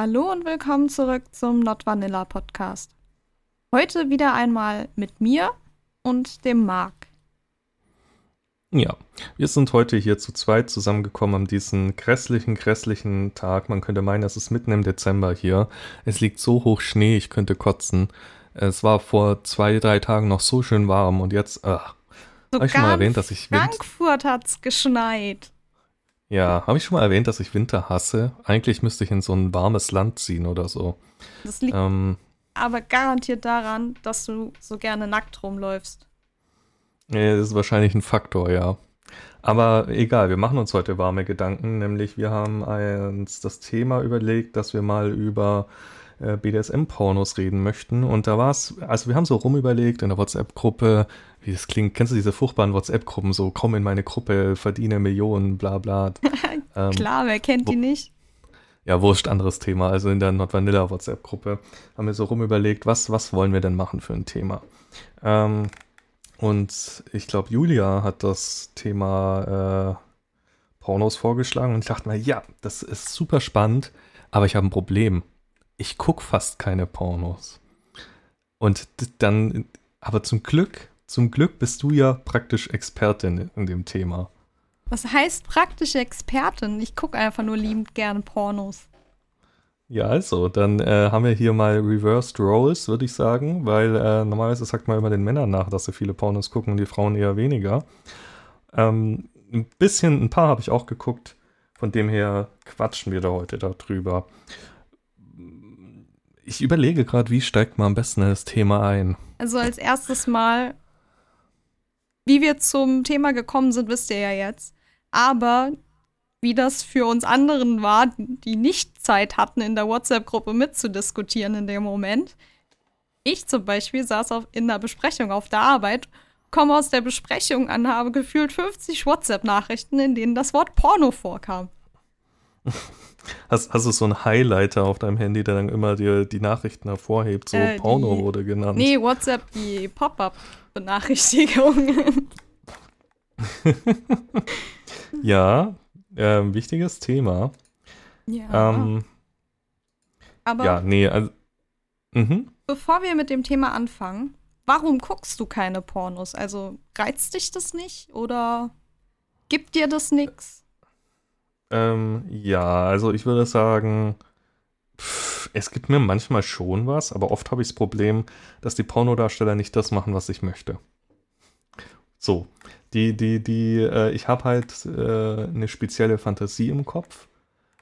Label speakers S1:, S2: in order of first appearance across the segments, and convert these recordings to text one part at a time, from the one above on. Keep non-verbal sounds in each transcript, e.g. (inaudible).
S1: Hallo und willkommen zurück zum Not Vanilla Podcast. Heute wieder einmal mit mir und dem Marc.
S2: Ja, wir sind heute hier zu zweit zusammengekommen an diesem grässlichen, grässlichen Tag. Man könnte meinen, es ist mitten im Dezember hier. Es liegt so hoch Schnee, ich könnte kotzen. Es war vor zwei, drei Tagen noch so schön warm und jetzt, ach, habe ich schon mal erwähnt, dass ich
S1: Wind Frankfurt hat's geschneit.
S2: Ja, habe ich schon mal erwähnt, dass ich Winter hasse? Eigentlich müsste ich in so ein warmes Land ziehen oder so.
S1: Das liegt ähm, aber garantiert daran, dass du so gerne nackt rumläufst.
S2: Ja, das ist wahrscheinlich ein Faktor, ja. Aber egal, wir machen uns heute warme Gedanken, nämlich wir haben uns das Thema überlegt, dass wir mal über äh, BDSM-Pornos reden möchten. Und da war es, also wir haben so rumüberlegt in der WhatsApp-Gruppe, wie das klingt, kennst du diese furchtbaren WhatsApp-Gruppen, so komm in meine Gruppe, verdiene Millionen, bla bla. (laughs)
S1: ähm, Klar, wer kennt die nicht?
S2: Ja, wurscht, anderes Thema. Also in der Not Vanilla WhatsApp-Gruppe haben wir so rumüberlegt, was, was wollen wir denn machen für ein Thema? Ähm, und ich glaube, Julia hat das Thema äh, Pornos vorgeschlagen und ich dachte mir, ja, das ist super spannend, aber ich habe ein Problem. Ich gucke fast keine Pornos. Und dann, aber zum Glück, zum Glück bist du ja praktisch Expertin in dem Thema.
S1: Was heißt praktische Expertin? Ich gucke einfach nur liebend gerne Pornos.
S2: Ja, also, dann äh, haben wir hier mal Reversed Roles, würde ich sagen, weil äh, normalerweise sagt man immer den Männern nach, dass sie viele Pornos gucken und die Frauen eher weniger. Ähm, ein bisschen, ein paar habe ich auch geguckt, von dem her quatschen wir da heute darüber. Ich überlege gerade, wie steigt man am besten in das Thema ein?
S1: Also als erstes Mal, wie wir zum Thema gekommen sind, wisst ihr ja jetzt. Aber wie das für uns anderen war, die nicht Zeit hatten, in der WhatsApp-Gruppe mitzudiskutieren in dem Moment. Ich zum Beispiel saß auf, in der Besprechung auf der Arbeit, komme aus der Besprechung an, habe gefühlt 50 WhatsApp-Nachrichten, in denen das Wort Porno vorkam. (laughs)
S2: Hast, hast du so einen Highlighter auf deinem Handy, der dann immer dir die Nachrichten hervorhebt? So äh, Porno die, wurde genannt.
S1: Nee, WhatsApp, die Pop-up-Benachrichtigungen. (laughs)
S2: ja, äh, wichtiges Thema.
S1: Ja. Ähm, Aber
S2: ja, nee, also,
S1: mhm. bevor wir mit dem Thema anfangen, warum guckst du keine Pornos? Also reizt dich das nicht oder gibt dir das nichts?
S2: Ähm, ja, also ich würde sagen, pff, es gibt mir manchmal schon was, aber oft habe ich das Problem, dass die Pornodarsteller nicht das machen, was ich möchte. So, die, die, die, äh, ich habe halt äh, eine spezielle Fantasie im Kopf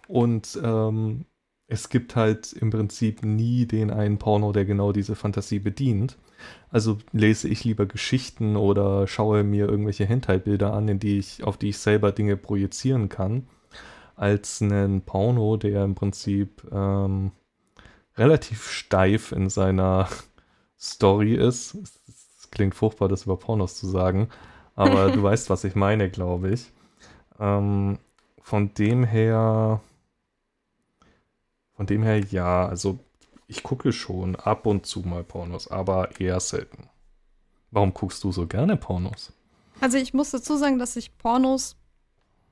S2: und ähm, es gibt halt im Prinzip nie den einen Porno, der genau diese Fantasie bedient. Also lese ich lieber Geschichten oder schaue mir irgendwelche Hentai-Bilder an, in die ich, auf die ich selber Dinge projizieren kann, als einen Porno, der im Prinzip ähm, relativ steif in seiner (laughs) Story ist. Es klingt furchtbar, das über Pornos zu sagen, aber du (laughs) weißt, was ich meine, glaube ich. Ähm, von dem her, von dem her ja, also ich gucke schon ab und zu mal Pornos, aber eher selten. Warum guckst du so gerne Pornos?
S1: Also ich muss dazu sagen, dass ich Pornos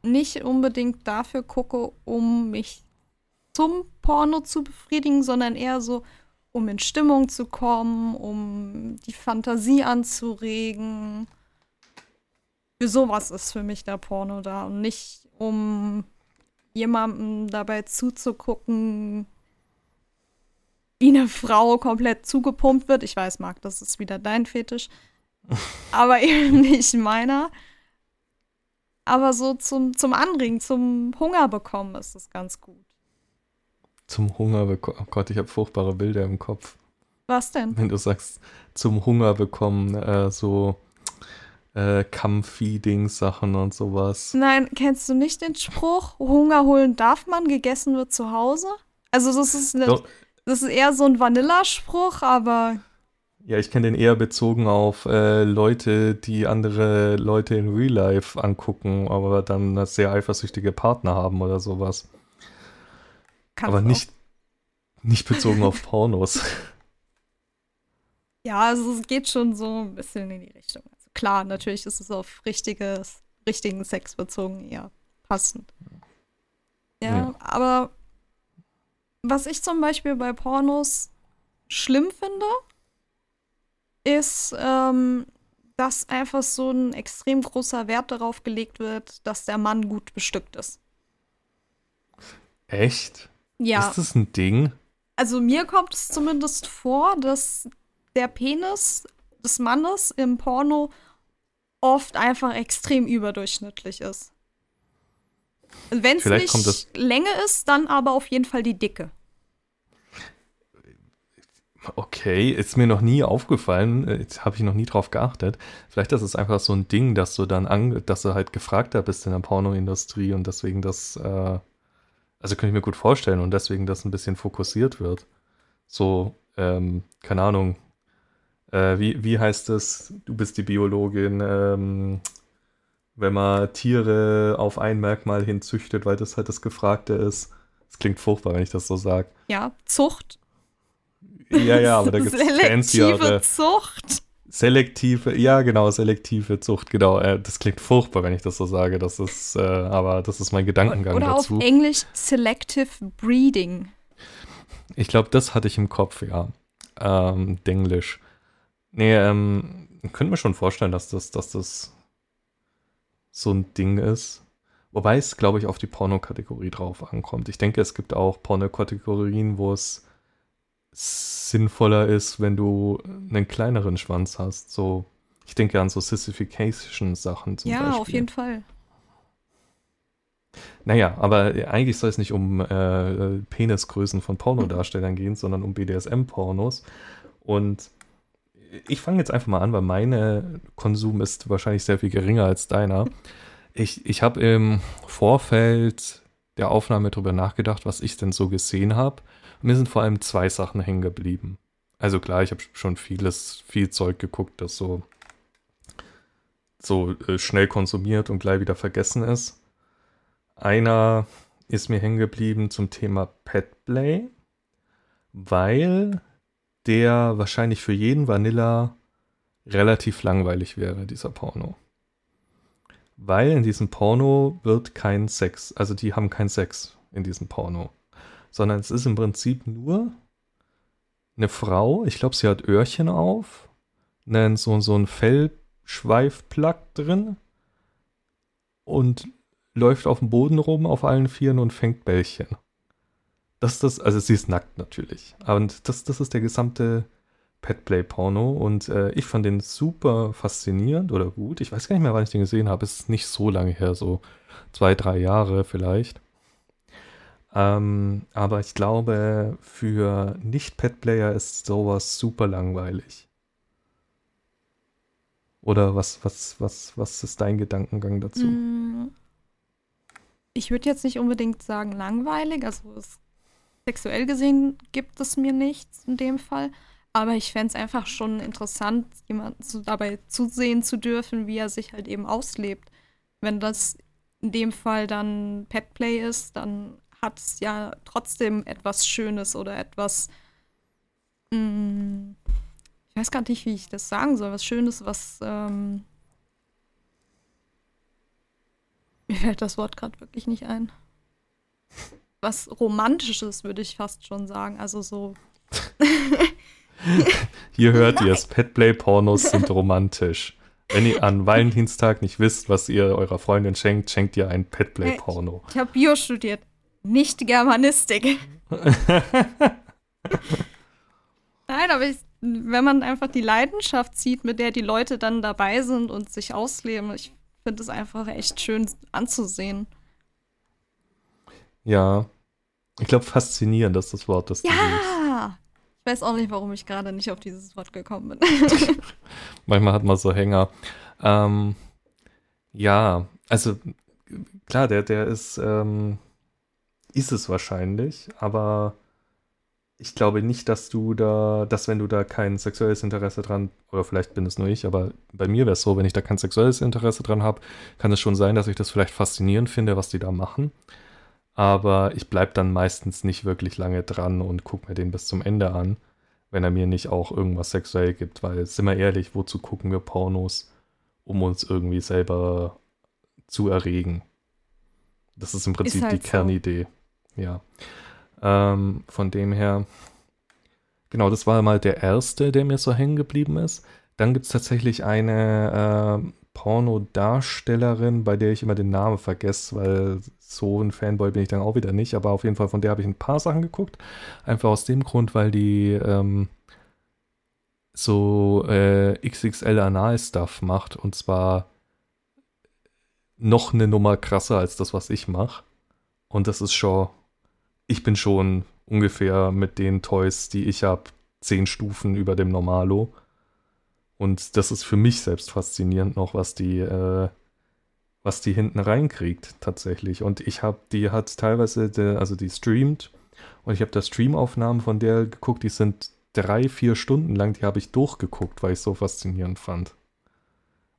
S1: nicht unbedingt dafür gucke, um mich zum Porno zu befriedigen, sondern eher so, um in Stimmung zu kommen, um die Fantasie anzuregen für sowas ist für mich der Porno da und nicht um jemandem dabei zuzugucken, wie eine Frau komplett zugepumpt wird. Ich weiß, Marc, das ist wieder dein Fetisch. (laughs) aber eben nicht meiner. Aber so zum, zum Anregen, zum Hunger bekommen ist es ganz gut.
S2: Zum Hunger bekommen. Oh Gott, ich habe furchtbare Bilder im Kopf.
S1: Was denn?
S2: Wenn du sagst, zum Hunger bekommen, äh, so äh, Kampffeeding-Sachen und sowas.
S1: Nein, kennst du nicht den Spruch, Hunger holen darf man, gegessen wird zu Hause? Also das ist, eine, das ist eher so ein Vanilla-Spruch, aber...
S2: Ja, ich kenne den eher bezogen auf äh, Leute, die andere Leute in Real Life angucken, aber dann sehr eifersüchtige Partner haben oder sowas. Kann aber nicht, nicht bezogen auf (laughs) Pornos.
S1: Ja, also es geht schon so ein bisschen in die Richtung klar, natürlich ist es auf richtiges, richtigen Sex bezogen eher passend. Ja, ja, aber was ich zum Beispiel bei Pornos schlimm finde, ist, ähm, dass einfach so ein extrem großer Wert darauf gelegt wird, dass der Mann gut bestückt ist.
S2: Echt?
S1: Ja.
S2: Ist das ein Ding?
S1: Also mir kommt es zumindest vor, dass der Penis des Mannes im Porno oft einfach extrem überdurchschnittlich ist. Wenn es nicht Länge ist, dann aber auf jeden Fall die Dicke.
S2: Okay, ist mir noch nie aufgefallen, äh, habe ich noch nie drauf geachtet. Vielleicht ist es einfach so ein Ding, dass du dann an, dass du halt gefragter bist in der Pornoindustrie und deswegen das, äh, also könnte ich mir gut vorstellen und deswegen das ein bisschen fokussiert wird. So, ähm, keine Ahnung, äh, wie, wie heißt es, du bist die Biologin, ähm, wenn man Tiere auf ein Merkmal hinzüchtet, weil das halt das Gefragte ist. Das klingt furchtbar, wenn ich das so sage.
S1: Ja, Zucht.
S2: Ja, ja, aber da (laughs) gibt es
S1: Selektive Zucht.
S2: selektive, ja, genau, selektive Zucht, genau. Äh, das klingt furchtbar, wenn ich das so sage. Das ist, äh, aber das ist mein Gedankengang
S1: Oder
S2: dazu.
S1: auf Englisch Selective Breeding.
S2: Ich glaube, das hatte ich im Kopf, ja. Ähm, Denglisch. Nee, ähm, könnte mir schon vorstellen, dass das, dass das so ein Ding ist. Wobei es, glaube ich, auf die Pornokategorie drauf ankommt. Ich denke, es gibt auch Pornokategorien, wo es sinnvoller ist, wenn du einen kleineren Schwanz hast. So, ich denke an so Sissification-Sachen zum
S1: ja,
S2: Beispiel.
S1: auf jeden Fall.
S2: Naja, aber eigentlich soll es nicht um äh, Penisgrößen von Pornodarstellern gehen, sondern um BDSM-Pornos. Und ich fange jetzt einfach mal an, weil meine Konsum ist wahrscheinlich sehr viel geringer als deiner. Ich, ich habe im Vorfeld der Aufnahme darüber nachgedacht, was ich denn so gesehen habe. Mir sind vor allem zwei Sachen hängen geblieben. Also klar, ich habe schon vieles, viel Zeug geguckt, das so, so äh, schnell konsumiert und gleich wieder vergessen ist. Einer ist mir hängen geblieben zum Thema Petplay, weil der wahrscheinlich für jeden Vanilla relativ langweilig wäre, dieser Porno. Weil in diesem Porno wird kein Sex, also die haben keinen Sex in diesem Porno, sondern es ist im Prinzip nur eine Frau, ich glaube, sie hat Öhrchen auf, einen, so, so ein Fellschweifplug drin und läuft auf dem Boden rum auf allen Vieren und fängt Bällchen. Das ist das, also sie ist nackt natürlich. Und das, das ist der gesamte Petplay-Porno und äh, ich fand den super faszinierend oder gut. Ich weiß gar nicht mehr, wann ich den gesehen habe. Es ist nicht so lange her, so zwei, drei Jahre vielleicht. Ähm, aber ich glaube, für Nicht-Pet-Player ist sowas super langweilig. Oder was, was, was, was ist dein Gedankengang dazu?
S1: Mm, Ich würde jetzt nicht unbedingt sagen langweilig, also es, sexuell gesehen gibt es mir nichts in dem Fall. Aber ich fände es einfach schon interessant, jemanden zu, dabei zusehen zu dürfen, wie er sich halt eben auslebt. Wenn das in dem Fall dann Petplay ist, dann hat es ja trotzdem etwas Schönes oder etwas, mm, ich weiß gar nicht, wie ich das sagen soll, was Schönes, was, ähm, mir fällt das Wort gerade wirklich nicht ein. Was Romantisches, würde ich fast schon sagen. Also so. (laughs)
S2: Hier hört ihr es, Petplay-Pornos sind romantisch. Wenn ihr an Valentinstag nicht wisst, was ihr eurer Freundin schenkt, schenkt ihr ein Petplay-Porno.
S1: Ich habe Bio studiert, nicht Germanistik. (laughs) Nein, aber ich, wenn man einfach die Leidenschaft sieht, mit der die Leute dann dabei sind und sich ausleben, ich finde es einfach echt schön anzusehen.
S2: Ja. Ich glaube, faszinierend ist das Wort, das du suchst.
S1: Ja! Ich weiß auch nicht, warum ich gerade nicht auf dieses Wort gekommen bin. (laughs)
S2: Manchmal hat man so Hänger. Ähm, ja, also klar, der, der ist, ähm, ist es wahrscheinlich, aber ich glaube nicht, dass du da, dass wenn du da kein sexuelles Interesse dran, oder vielleicht bin es nur ich, aber bei mir wäre es so, wenn ich da kein sexuelles Interesse dran habe, kann es schon sein, dass ich das vielleicht faszinierend finde, was die da machen. Aber ich bleibe dann meistens nicht wirklich lange dran und gucke mir den bis zum Ende an, wenn er mir nicht auch irgendwas sexuell gibt, weil, sind wir ehrlich, wozu gucken wir Pornos, um uns irgendwie selber zu erregen? Das ist im Prinzip
S1: halt
S2: die
S1: so.
S2: Ja. Ähm, von dem her, genau, das war mal der erste, der mir so hängen geblieben ist. Dann gibt es tatsächlich eine äh, Pornodarstellerin, bei der ich immer den Namen vergesse, weil so ein Fanboy bin ich dann auch wieder nicht. Aber auf jeden Fall von der habe ich ein paar Sachen geguckt. Einfach aus dem Grund, weil die ähm, so äh, XXL Anal-Stuff macht. Und zwar noch eine Nummer krasser als das, was ich mache. Und das ist schon, ich bin schon ungefähr mit den Toys, die ich habe, zehn Stufen über dem Normalo. Und das ist für mich selbst faszinierend noch, was die, äh, was die hinten reinkriegt tatsächlich. Und ich habe, die hat teilweise, de, also die streamt und ich habe da Streamaufnahmen von der geguckt, die sind drei, vier Stunden lang, die habe ich durchgeguckt, weil ich es so faszinierend fand.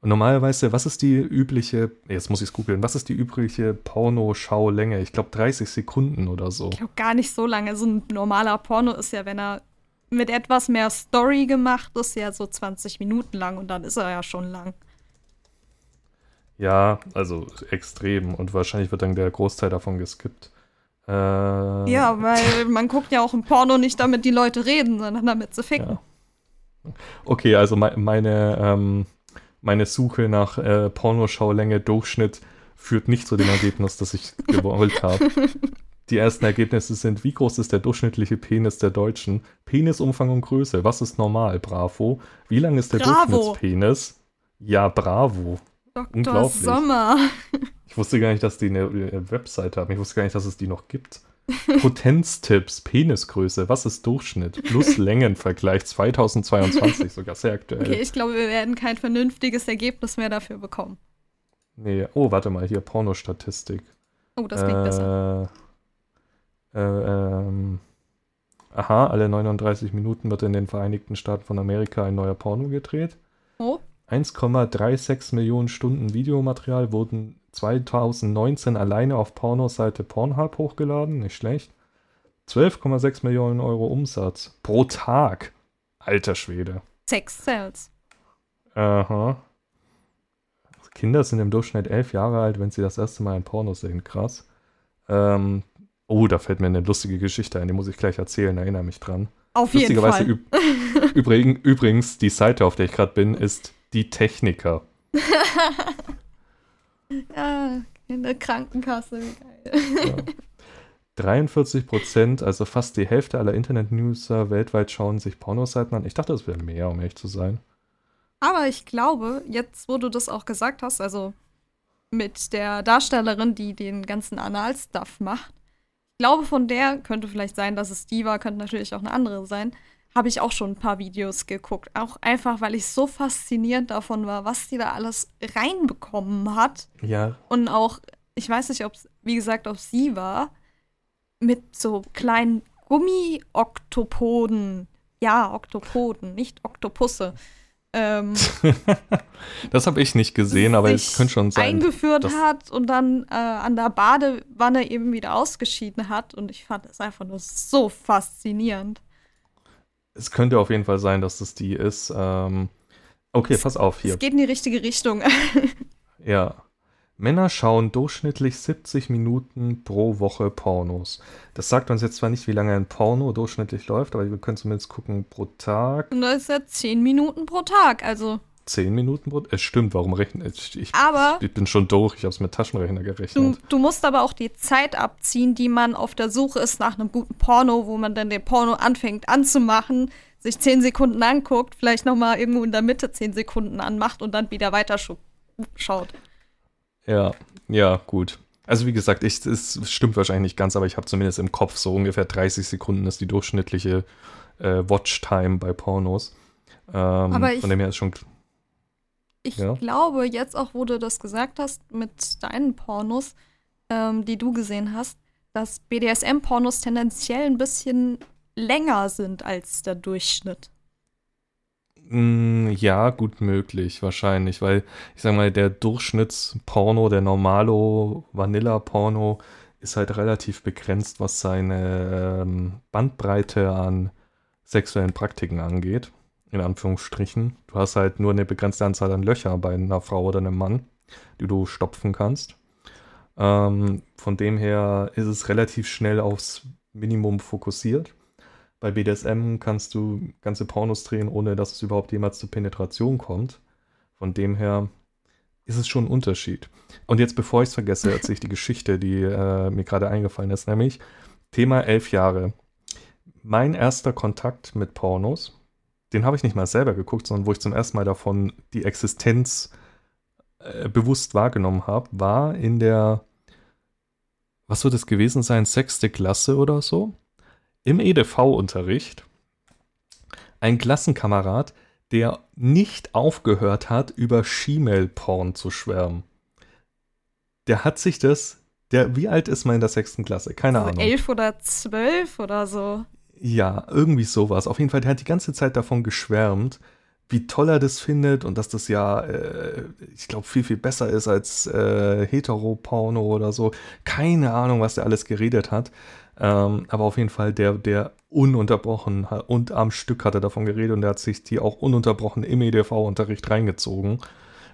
S2: Und normalerweise, was ist die übliche, jetzt muss ich es googeln, was ist die übliche Porno-Schaulänge? Ich glaube 30 Sekunden oder so.
S1: Ich glaube gar nicht so lange. So ein normaler Porno ist ja, wenn er mit etwas mehr Story gemacht ist, ja so 20 Minuten lang und dann ist er ja schon lang.
S2: Ja, also extrem. Und wahrscheinlich wird dann der Großteil davon geskippt. Äh,
S1: ja, weil man guckt ja auch im Porno nicht, damit die Leute reden, sondern damit sie ficken.
S2: Ja. Okay, also me meine, ähm, meine Suche nach äh, Pornoschaulänge Durchschnitt führt nicht zu dem Ergebnis, das ich (laughs) gewollt habe. Die ersten Ergebnisse sind, wie groß ist der durchschnittliche Penis der Deutschen? Penisumfang und Größe, was ist normal? Bravo. Wie lang ist der bravo. Durchschnittspenis? Ja, bravo.
S1: Dr. Unglaublich. Sommer.
S2: Ich wusste gar nicht, dass die eine äh, Website haben. Ich wusste gar nicht, dass es die noch gibt. (laughs) Potenztipps, Penisgröße, was ist Durchschnitt? Plus (laughs) Längenvergleich 2022, sogar sehr aktuell. Okay,
S1: ich glaube, wir werden kein vernünftiges Ergebnis mehr dafür bekommen.
S2: Nee, oh, warte mal, hier Pornostatistik.
S1: Oh, das klingt äh, besser.
S2: Äh, ähm, aha, alle 39 Minuten wird in den Vereinigten Staaten von Amerika ein neuer Porno gedreht.
S1: Oh.
S2: 1,36 Millionen Stunden Videomaterial wurden 2019 alleine auf Pornoseite Pornhub hochgeladen, nicht schlecht. 12,6 Millionen Euro Umsatz pro Tag. Alter Schwede.
S1: Sex Sales.
S2: Aha. Kinder sind im Durchschnitt elf Jahre alt, wenn sie das erste Mal ein Porno sehen. Krass. Ähm, oh, da fällt mir eine lustige Geschichte ein, die muss ich gleich erzählen, erinnere mich dran.
S1: Auf jeden Fall.
S2: Üb übrigens, übrigens, die Seite, auf der ich gerade bin, ist die Techniker. (laughs) (laughs)
S1: Ja, in der Krankenkasse, wie geil. Ja.
S2: 43 Prozent, also fast die Hälfte aller Internet-User weltweit schauen sich Pornoseiten an. Ich dachte, es wäre mehr, um ehrlich zu sein.
S1: Aber ich glaube, jetzt, wo du das auch gesagt hast, also mit der Darstellerin, die den ganzen Anal-Stuff macht, ich glaube, von der könnte vielleicht sein, dass es die war, könnte natürlich auch eine andere sein habe ich auch schon ein paar Videos geguckt. Auch einfach, weil ich so fasziniert davon war, was die da alles reinbekommen hat.
S2: Ja.
S1: Und auch, ich weiß nicht, ob es, wie gesagt, ob sie war, mit so kleinen Gummi-Oktopoden. Ja, Oktopoden, nicht Oktopusse. Ähm, (laughs)
S2: das habe ich nicht gesehen, aber es könnte schon sein.
S1: Eingeführt hat und dann äh, an der Badewanne eben wieder ausgeschieden hat. Und ich fand es einfach nur so faszinierend.
S2: Es könnte auf jeden Fall sein, dass das die ist. Ähm, okay,
S1: es,
S2: pass auf hier.
S1: Es geht in die richtige Richtung. (laughs)
S2: ja. Männer schauen durchschnittlich 70 Minuten pro Woche Pornos. Das sagt uns jetzt zwar nicht, wie lange ein Porno durchschnittlich läuft, aber wir können zumindest gucken pro Tag.
S1: Und das ist ja 10 Minuten pro Tag, also.
S2: 10 Minuten pro Es stimmt, warum rechne ich? Ich,
S1: aber
S2: ich bin schon durch, ich habe es mit Taschenrechner gerechnet.
S1: Du, du, musst aber auch die Zeit abziehen, die man auf der Suche ist nach einem guten Porno, wo man dann den Porno anfängt anzumachen, sich 10 Sekunden anguckt, vielleicht nochmal irgendwo in der Mitte 10 Sekunden anmacht und dann wieder weiter schaut.
S2: Ja, ja, gut. Also wie gesagt, ich, es stimmt wahrscheinlich nicht ganz, aber ich habe zumindest im Kopf so ungefähr 30 Sekunden ist die durchschnittliche äh, Watchtime bei Pornos. Ähm, aber ich, von dem her ist schon
S1: ich ja. glaube, jetzt auch, wo du das gesagt hast mit deinen Pornos, ähm, die du gesehen hast, dass BDSM-Pornos tendenziell ein bisschen länger sind als der Durchschnitt.
S2: Mm, ja, gut möglich, wahrscheinlich, weil ich sag mal, der Durchschnittsporno, der Normalo Vanilla-Porno ist halt relativ begrenzt, was seine ähm, Bandbreite an sexuellen Praktiken angeht in Anführungsstrichen. Du hast halt nur eine begrenzte Anzahl an Löcher bei einer Frau oder einem Mann, die du stopfen kannst. Ähm, von dem her ist es relativ schnell aufs Minimum fokussiert. Bei BDSM kannst du ganze Pornos drehen, ohne dass es überhaupt jemals zur Penetration kommt. Von dem her ist es schon ein Unterschied. Und jetzt, bevor ich es vergesse, erzähle ich die Geschichte, die äh, mir gerade eingefallen ist, nämlich Thema elf Jahre. Mein erster Kontakt mit Pornos, den habe ich nicht mal selber geguckt, sondern wo ich zum ersten Mal davon die Existenz äh, bewusst wahrgenommen habe, war in der, was wird es gewesen sein, sechste Klasse oder so? Im EDV-Unterricht. Ein Klassenkamerad, der nicht aufgehört hat, über She-Mail-Porn zu schwärmen. Der hat sich das, der, wie alt ist man in der sechsten Klasse? Keine
S1: so
S2: Ahnung.
S1: Elf oder zwölf oder so.
S2: Ja, irgendwie sowas. Auf jeden Fall, der hat die ganze Zeit davon geschwärmt, wie toll er das findet und dass das ja, äh, ich glaube, viel, viel besser ist als äh, Heteroporno oder so. Keine Ahnung, was der alles geredet hat. Ähm, aber auf jeden Fall, der, der ununterbrochen und am Stück hat er davon geredet und er hat sich die auch ununterbrochen im EDV-Unterricht reingezogen.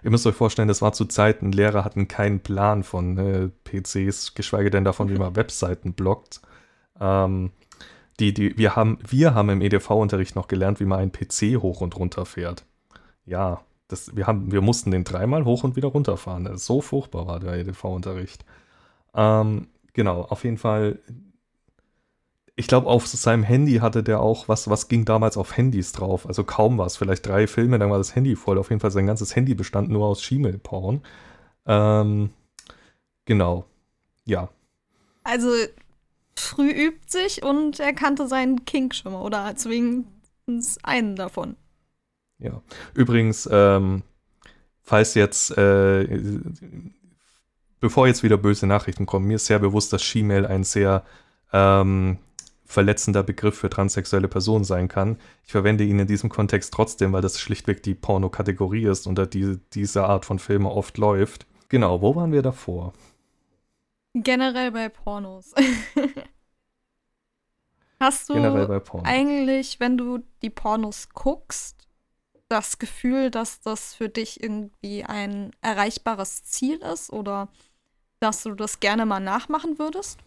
S2: Ihr müsst euch vorstellen, das war zu Zeiten, Lehrer hatten keinen Plan von äh, PCs, geschweige denn davon, wie man (laughs) Webseiten blockt. Ähm, die, die, wir, haben, wir haben im EDV-Unterricht noch gelernt, wie man einen PC hoch und runter fährt. Ja, das, wir, haben, wir mussten den dreimal hoch und wieder runterfahren. So furchtbar war der EDV-Unterricht. Ähm, genau, auf jeden Fall ich glaube, auf seinem Handy hatte der auch was, was ging damals auf Handys drauf. Also kaum was. Vielleicht drei Filme, dann war das Handy voll. Auf jeden Fall sein ganzes Handy bestand nur aus Schiemel-Porn. Ähm, genau. Ja.
S1: Also früh übt sich und er kannte seinen Kink schon mal. Oder zumindest einen davon.
S2: Ja. Übrigens, ähm, falls jetzt, äh, bevor jetzt wieder böse Nachrichten kommen, mir ist sehr bewusst, dass She-Mail ein sehr ähm, verletzender Begriff für transsexuelle Personen sein kann. Ich verwende ihn in diesem Kontext trotzdem, weil das schlichtweg die Porno-Kategorie ist, unter die diese Art von Filme oft läuft. Genau, wo waren wir davor?
S1: Generell bei Pornos. (laughs) Hast du eigentlich, wenn du die Pornos guckst, das Gefühl, dass das für dich irgendwie ein erreichbares Ziel ist oder dass du das gerne mal nachmachen würdest?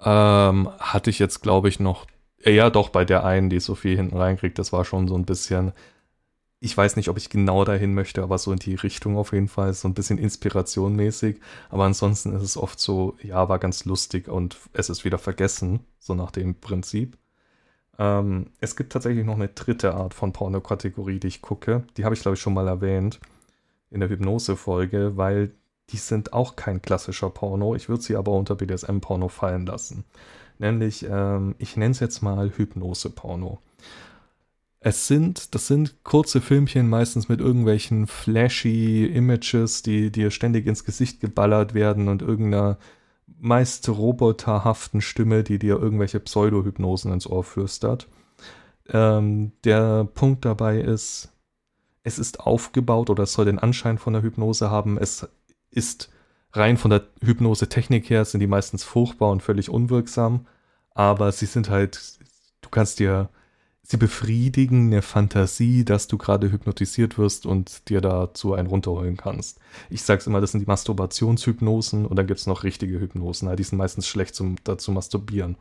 S2: Ähm, hatte ich jetzt, glaube ich, noch. Ja, doch, bei der einen, die Sophie hinten reinkriegt, das war schon so ein bisschen. Ich weiß nicht, ob ich genau dahin möchte, aber so in die Richtung auf jeden Fall. So ein bisschen inspirationmäßig. Aber ansonsten ist es oft so, ja, war ganz lustig und es ist wieder vergessen, so nach dem Prinzip. Ähm, es gibt tatsächlich noch eine dritte Art von Pornokategorie, die ich gucke. Die habe ich, glaube ich, schon mal erwähnt in der Hypnose-Folge, weil die sind auch kein klassischer Porno. Ich würde sie aber unter BDSM-Porno fallen lassen. Nämlich, ähm, ich nenne es jetzt mal Hypnose-Porno. Es sind, das sind kurze Filmchen, meistens mit irgendwelchen flashy Images, die dir ständig ins Gesicht geballert werden und irgendeiner meist roboterhaften Stimme, die dir irgendwelche Pseudo-Hypnosen ins Ohr flüstert. Ähm, der Punkt dabei ist, es ist aufgebaut oder es soll den Anschein von der Hypnose haben. Es ist rein von der Hypnose-Technik her, sind die meistens furchtbar und völlig unwirksam, aber sie sind halt, du kannst dir, sie befriedigen eine Fantasie, dass du gerade hypnotisiert wirst und dir dazu einen runterholen kannst. Ich sag's immer, das sind die Masturbationshypnosen und dann gibt's noch richtige Hypnosen, die sind meistens schlecht zum dazu masturbieren,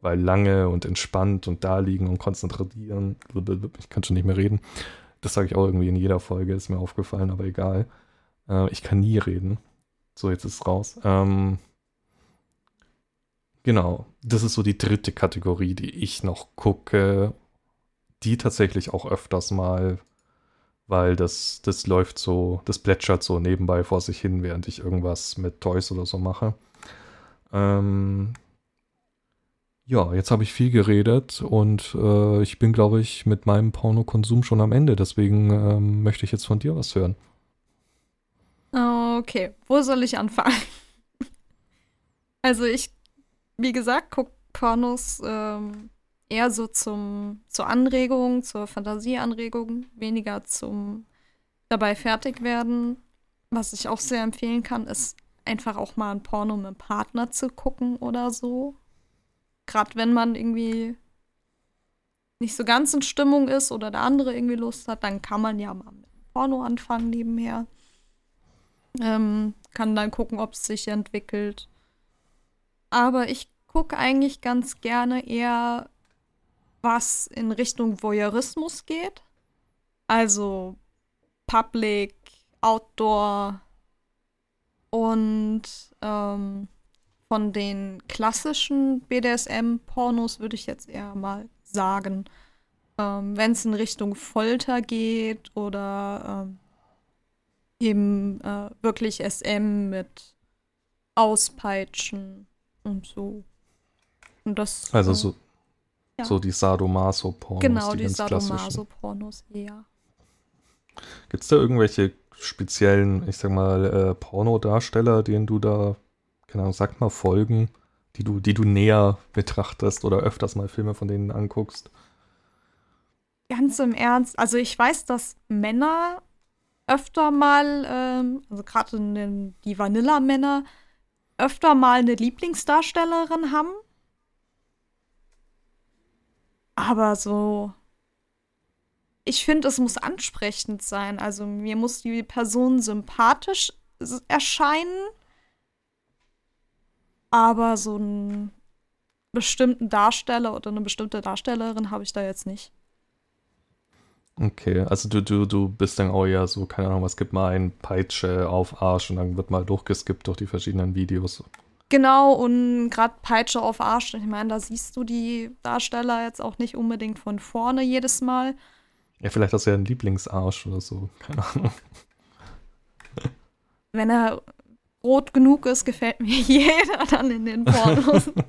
S2: weil lange und entspannt und da liegen und konzentrieren, ich kann schon nicht mehr reden. Das sage ich auch irgendwie in jeder Folge, ist mir aufgefallen, aber egal. Äh, ich kann nie reden. So, jetzt ist es raus. Ähm, genau, das ist so die dritte Kategorie, die ich noch gucke. Die tatsächlich auch öfters mal, weil das, das läuft so, das plätschert so nebenbei vor sich hin, während ich irgendwas mit Toys oder so mache. Ähm, ja, jetzt habe ich viel geredet und äh, ich bin, glaube ich, mit meinem Pornokonsum schon am Ende. Deswegen ähm, möchte ich jetzt von dir was hören.
S1: Okay, wo soll ich anfangen? (laughs) also ich, wie gesagt, gucke Pornos ähm, eher so zum, zur Anregung, zur Fantasieanregung, weniger zum dabei fertig werden. Was ich auch sehr empfehlen kann, ist einfach auch mal ein Porno mit einem Partner zu gucken oder so. Gerade wenn man irgendwie nicht so ganz in Stimmung ist oder der andere irgendwie Lust hat, dann kann man ja mal mit Porno anfangen nebenher. Ähm, kann dann gucken, ob es sich entwickelt. Aber ich gucke eigentlich ganz gerne eher, was in Richtung Voyeurismus geht. Also Public, Outdoor und ähm, von den klassischen BDSM-Pornos würde ich jetzt eher mal sagen, ähm, wenn es in Richtung Folter geht oder ähm, eben äh, wirklich SM mit Auspeitschen und so. Und das.
S2: Also so,
S1: ja.
S2: so die Sadomaso-Pornos.
S1: Genau,
S2: die,
S1: die. Sadomaso-Pornos eher.
S2: Gibt es da irgendwelche speziellen, ich sag mal, äh, Pornodarsteller, denen du da, keine Ahnung, sag mal, folgen, die du, die du näher betrachtest oder öfters mal Filme von denen anguckst?
S1: Ganz im Ernst, also ich weiß, dass Männer öfter mal, ähm, also gerade die Vanilla-Männer, öfter mal eine Lieblingsdarstellerin haben. Aber so, ich finde, es muss ansprechend sein. Also mir muss die Person sympathisch erscheinen. Aber so einen bestimmten Darsteller oder eine bestimmte Darstellerin habe ich da jetzt nicht.
S2: Okay, also du, du, du bist dann auch ja so, keine Ahnung, was gibt mal ein Peitsche auf Arsch und dann wird mal durchgeskippt durch die verschiedenen Videos.
S1: Genau, und gerade Peitsche auf Arsch, ich meine, da siehst du die Darsteller jetzt auch nicht unbedingt von vorne jedes Mal.
S2: Ja, vielleicht hast du ja einen Lieblingsarsch oder so, keine Ahnung.
S1: Wenn er rot genug ist, gefällt mir (laughs) jeder dann in den Pornos. (laughs)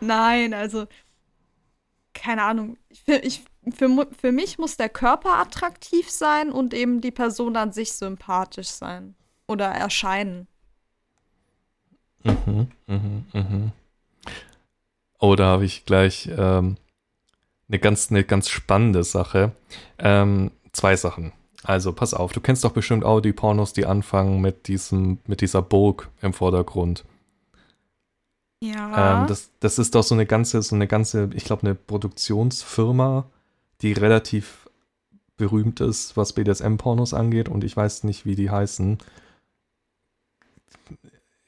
S1: Nein, also keine Ahnung. Ich, fi- ich, für, für mich muss der Körper attraktiv sein und eben die Person an sich sympathisch sein oder erscheinen.
S2: Mhm, mhm, mhm. Oh, da habe ich gleich ähm, eine ganz, eine ganz spannende Sache. Ähm, zwei Sachen. Also, pass auf, du kennst doch bestimmt auch die Pornos, die anfangen mit diesem, mit dieser Burg im Vordergrund.
S1: Ja.
S2: Ähm, das, das ist doch so eine ganze, so eine ganze, ich glaube, eine Produktionsfirma, die relativ berühmt ist, was BDSM-Pornos angeht und ich weiß nicht, wie die heißen.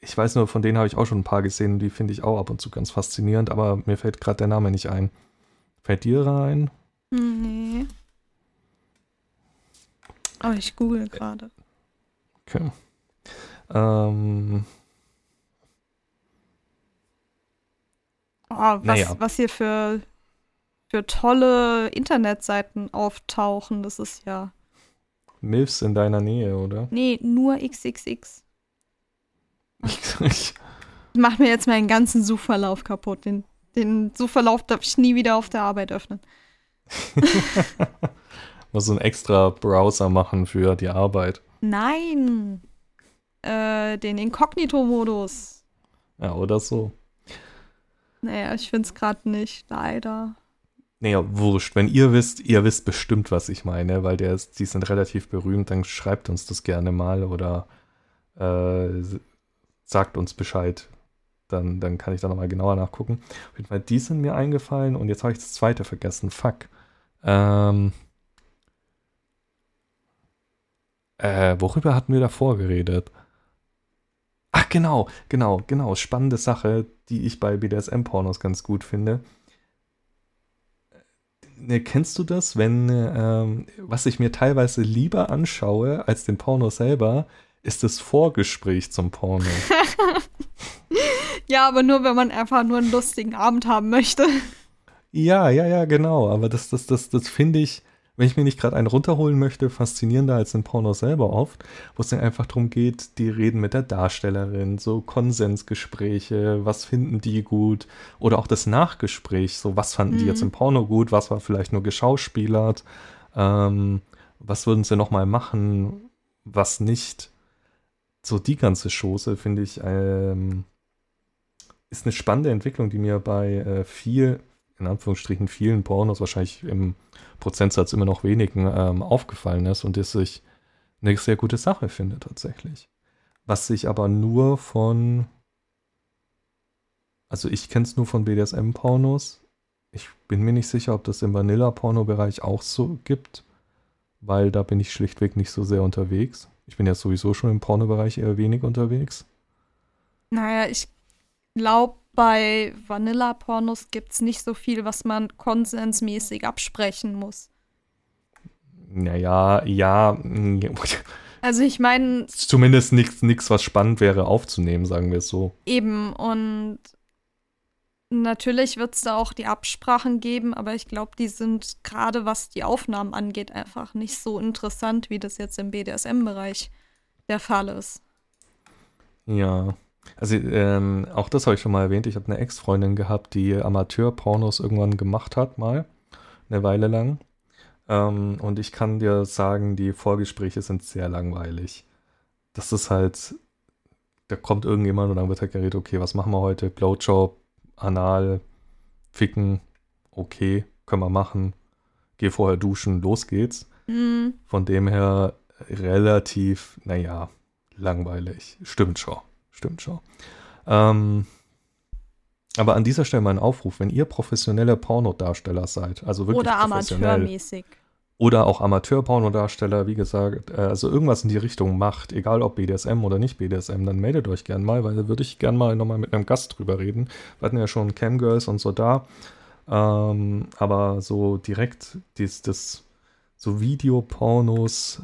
S2: Ich weiß nur, von denen habe ich auch schon ein paar gesehen, die finde ich auch ab und zu ganz faszinierend, aber mir fällt gerade der Name nicht ein. Fällt dir rein?
S1: Nee. Aber ich google gerade.
S2: Okay. Ähm,
S1: Oh, was,
S2: Naja.
S1: was hier für, für tolle Internetseiten auftauchen, das ist ja.
S2: Milfs in deiner Nähe, oder?
S1: Nee, nur XXX.
S2: Ich,
S1: Macht mir jetzt meinen ganzen Suchverlauf kaputt. Den, den Suchverlauf darf ich nie wieder auf der Arbeit öffnen. (laughs)
S2: muss so einen extra Browser machen für die Arbeit.
S1: Nein! Äh, den Inkognito-Modus.
S2: Ja, oder so.
S1: Naja, ich find's gerade nicht, leider.
S2: Naja, wurscht. Wenn ihr wisst, ihr wisst bestimmt, was ich meine, weil der ist, die sind relativ berühmt, dann schreibt uns das gerne mal oder äh, sagt uns Bescheid. Dann, dann kann ich da nochmal genauer nachgucken. Auf jeden Fall, die sind mir eingefallen und jetzt habe ich das zweite vergessen. Fuck. Ähm, äh, worüber hatten wir davor geredet? Ach, genau, genau, genau. Spannende Sache, die ich bei BDSM-Pornos ganz gut finde. Ne, kennst du das, wenn, ähm, was ich mir teilweise lieber anschaue als den Porno selber, ist das Vorgespräch zum Porno. (laughs)
S1: Ja, aber nur, wenn man einfach nur einen lustigen Abend haben möchte.
S2: ja, ja, ja, genau. Aber das, das, das, das finde ich, wenn ich mir nicht gerade einen runterholen möchte, faszinierender als den Porno selber oft, wo es dann einfach darum geht, die reden mit der Darstellerin, so Konsensgespräche, was finden die gut oder auch das Nachgespräch, so was fanden die
S1: Mhm.
S2: jetzt im Porno gut, was war vielleicht nur geschauspielert, ähm, was würden sie nochmal machen, was nicht. So die ganze Chose finde ich ähm, ist eine spannende Entwicklung, die mir bei äh, viel, in Anführungsstrichen vielen Pornos, wahrscheinlich im Prozentsatz immer noch wenigen, ähm, aufgefallen ist und das ich eine sehr gute Sache finde tatsächlich. Was ich aber nur von, also ich kenne es nur von BDSM-Pornos. Ich bin mir nicht sicher, ob das im Vanilla-Porno-Bereich auch so gibt, weil da bin ich schlichtweg nicht so sehr unterwegs. Ich bin ja sowieso schon im Pornobereich eher wenig unterwegs.
S1: Naja, ich glaube, bei Vanilla-Pornos gibt es nicht so viel, was man konsensmäßig absprechen muss.
S2: Naja, ja.
S1: Also ich meine.
S2: Zumindest nichts, was spannend wäre aufzunehmen, sagen wir es so.
S1: Eben, und natürlich wird es da auch die Absprachen geben, aber ich glaube, die sind gerade was die Aufnahmen angeht, einfach nicht so interessant, wie das jetzt im BDSM-Bereich der Fall ist.
S2: Ja. Also ähm, auch das habe ich schon mal erwähnt. Ich habe eine Ex-Freundin gehabt, die Amateur-Pornos irgendwann gemacht hat, mal eine Weile lang. Ähm, und ich kann dir sagen, die Vorgespräche sind sehr langweilig. Das ist halt, da kommt irgendjemand und dann wird halt geredet, okay, was machen wir heute? Blowjob, Anal, Ficken, okay, können wir machen. Geh vorher duschen, los geht's. Mhm. Von dem her relativ, naja, langweilig. Stimmt schon. Stimmt schon. Ähm, aber an dieser Stelle mein Aufruf, wenn ihr professionelle Pornodarsteller seid, also wirklich
S1: oder amateurmäßig
S2: oder auch Amateur-Pornodarsteller, wie gesagt, äh, also irgendwas in die Richtung macht, egal ob BDSM oder nicht BDSM, dann meldet euch gern mal, weil da würde ich gern mal nochmal mit einem Gast drüber reden. Wir hatten ja schon Camgirls und so da, ähm, aber so direkt dies, das, so Videopornos,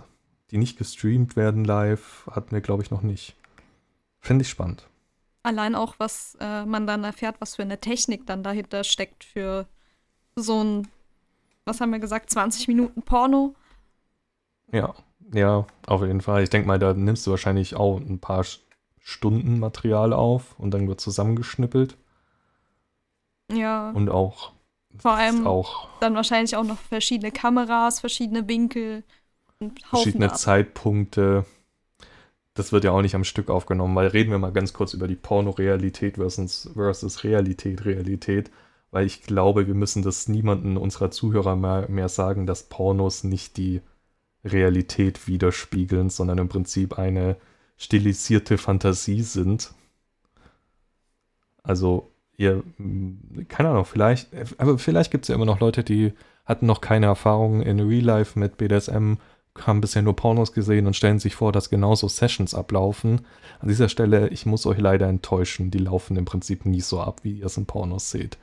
S2: die nicht gestreamt werden live, hatten wir, glaube ich, noch nicht. Finde ich spannend.
S1: Allein auch, was äh, man dann erfährt, was für eine Technik dann dahinter steckt für so ein was haben wir gesagt, 20 Minuten Porno.
S2: Ja, ja, auf jeden Fall. Ich denke mal, da nimmst du wahrscheinlich auch ein paar Stunden Material auf und dann wird zusammengeschnippelt.
S1: Ja.
S2: Und auch.
S1: Vor allem auch dann wahrscheinlich auch noch verschiedene Kameras, verschiedene Winkel
S2: und verschiedene ab. Zeitpunkte. Das wird ja auch nicht am Stück aufgenommen, weil reden wir mal ganz kurz über die Porno-Realität versus, versus Realität, Realität weil ich glaube, wir müssen das niemanden unserer Zuhörer mehr, mehr sagen, dass Pornos nicht die Realität widerspiegeln, sondern im Prinzip eine stilisierte Fantasie sind. Also, ihr, keine Ahnung, vielleicht, aber vielleicht gibt es ja immer noch Leute, die hatten noch keine Erfahrung in Real Life mit BDSM, haben bisher nur Pornos gesehen und stellen sich vor, dass genauso Sessions ablaufen. An dieser Stelle, ich muss euch leider enttäuschen, die laufen im Prinzip nie so ab, wie ihr es in Pornos seht